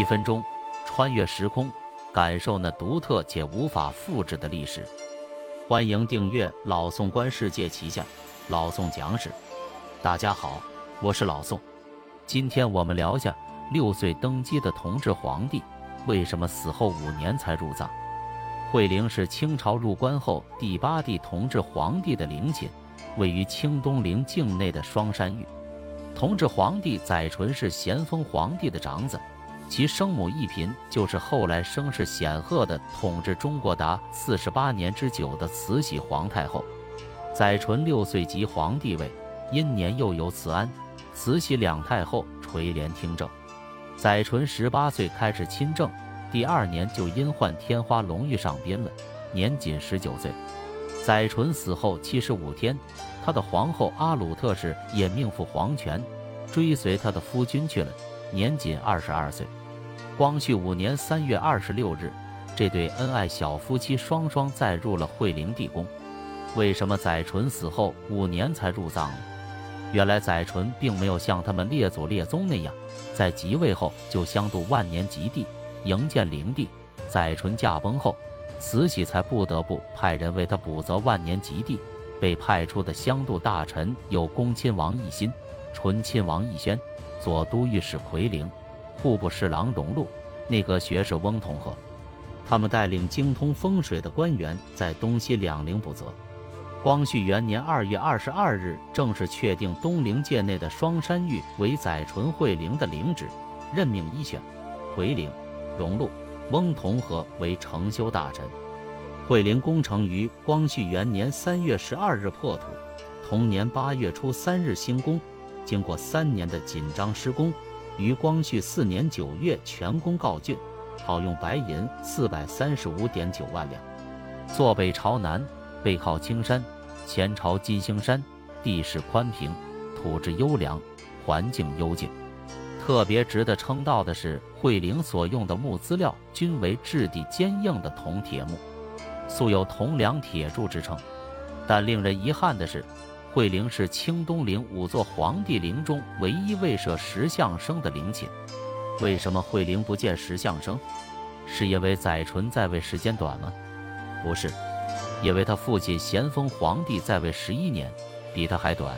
一分钟，穿越时空，感受那独特且无法复制的历史。欢迎订阅老宋观世界旗下老宋讲史。大家好，我是老宋。今天我们聊下六岁登基的同治皇帝为什么死后五年才入葬。惠陵是清朝入关后第八帝同治皇帝的陵寝，位于清东陵境内的双山峪。同治皇帝载淳是咸丰皇帝的长子。其生母一嫔就是后来声势显赫的统治中国达四十八年之久的慈禧皇太后。载淳六岁即皇帝位，因年幼由慈安、慈禧两太后垂帘听政。载淳十八岁开始亲政，第二年就因患天花龙玉上宾了，年仅十九岁。载淳死后七十五天，他的皇后阿鲁特氏也命赴黄泉，追随他的夫君去了，年仅二十二岁。光绪五年三月二十六日，这对恩爱小夫妻双双载入了惠陵地宫。为什么载淳死后五年才入葬呢？原来载淳并没有像他们列祖列宗那样，在即位后就相度万年极地，营建陵地。载淳驾崩后，慈禧才不得不派人为他补择万年极地。被派出的相度大臣有恭亲王奕欣、醇亲王奕轩、左都御史奎陵。户部侍郎荣禄，内阁学士翁同龢，他们带领精通风水的官员，在东西两陵补责。光绪元年二月二十二日，正式确定东陵界内的双山峪为载淳惠陵的陵址，任命一选回陵、荣禄、翁同龢为承修大臣。惠陵工程于光绪元年三月十二日破土，同年八月初三日兴工，经过三年的紧张施工。于光绪四年九月全功告竣，耗用白银四百三十五点九万两。坐北朝南，背靠青山，前朝金星山，地势宽平，土质优良，环境幽静。特别值得称道的是，惠陵所用的木资料均为质地坚硬的铜铁木，素有“铜梁铁柱”之称。但令人遗憾的是。惠陵是清东陵五座皇帝陵中唯一未设石像生的陵寝。为什么惠陵不见石像生？是因为载淳在位时间短吗？不是，因为他父亲咸丰皇帝在位十一年，比他还短，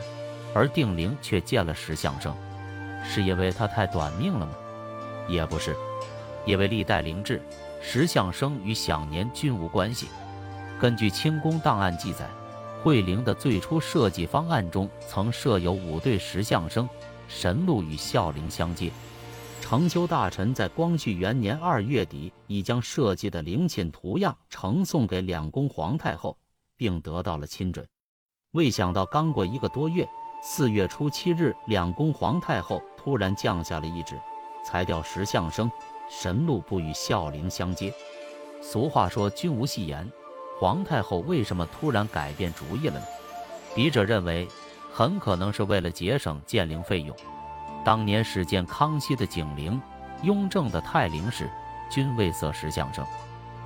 而定陵却建了石像生。是因为他太短命了吗？也不是，因为历代陵制，石像生与享年均无关系。根据清宫档案记载。桂陵的最初设计方案中曾设有五对石像生，神鹿与孝陵相接。承修大臣在光绪元年二月底已将设计的陵寝图样呈送给两宫皇太后，并得到了亲准。未想到刚过一个多月，四月初七日，两宫皇太后突然降下了一旨，裁掉石像生，神鹿不与孝陵相接。俗话说：“君无戏言。”皇太后为什么突然改变主意了呢？笔者认为，很可能是为了节省建陵费用。当年始建康熙的景陵、雍正的泰陵时，均未设石像生；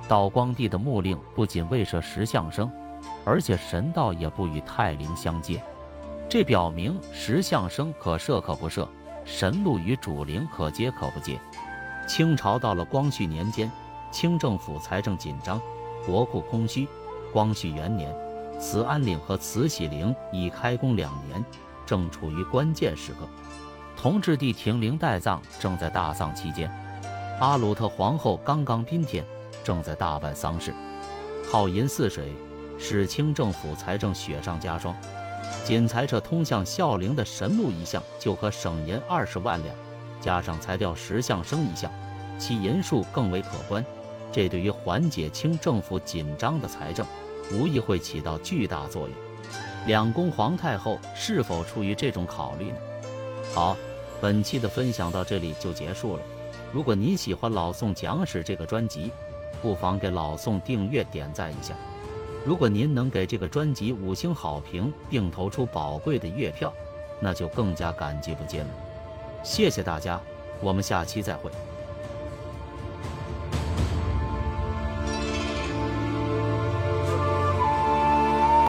道光帝的墓令不仅未设石像生，而且神道也不与泰陵相接。这表明石像生可设可不设，神路与主陵可接可不接。清朝到了光绪年间，清政府财政紧张。国库空虚，光绪元年，慈安陵和慈禧陵已开工两年，正处于关键时刻。同治帝停灵待葬，正在大丧期间。阿鲁特皇后刚刚宾天，正在大办丧事。耗银似水，使清政府财政雪上加霜。仅裁撤通向孝陵的神木一项，就可省银二十万两，加上裁掉石像生一项，其银数更为可观。这对于缓解清政府紧张的财政，无疑会起到巨大作用。两宫皇太后是否出于这种考虑呢？好，本期的分享到这里就结束了。如果您喜欢老宋讲史这个专辑，不妨给老宋订阅点赞一下。如果您能给这个专辑五星好评，并投出宝贵的月票，那就更加感激不尽了。谢谢大家，我们下期再会。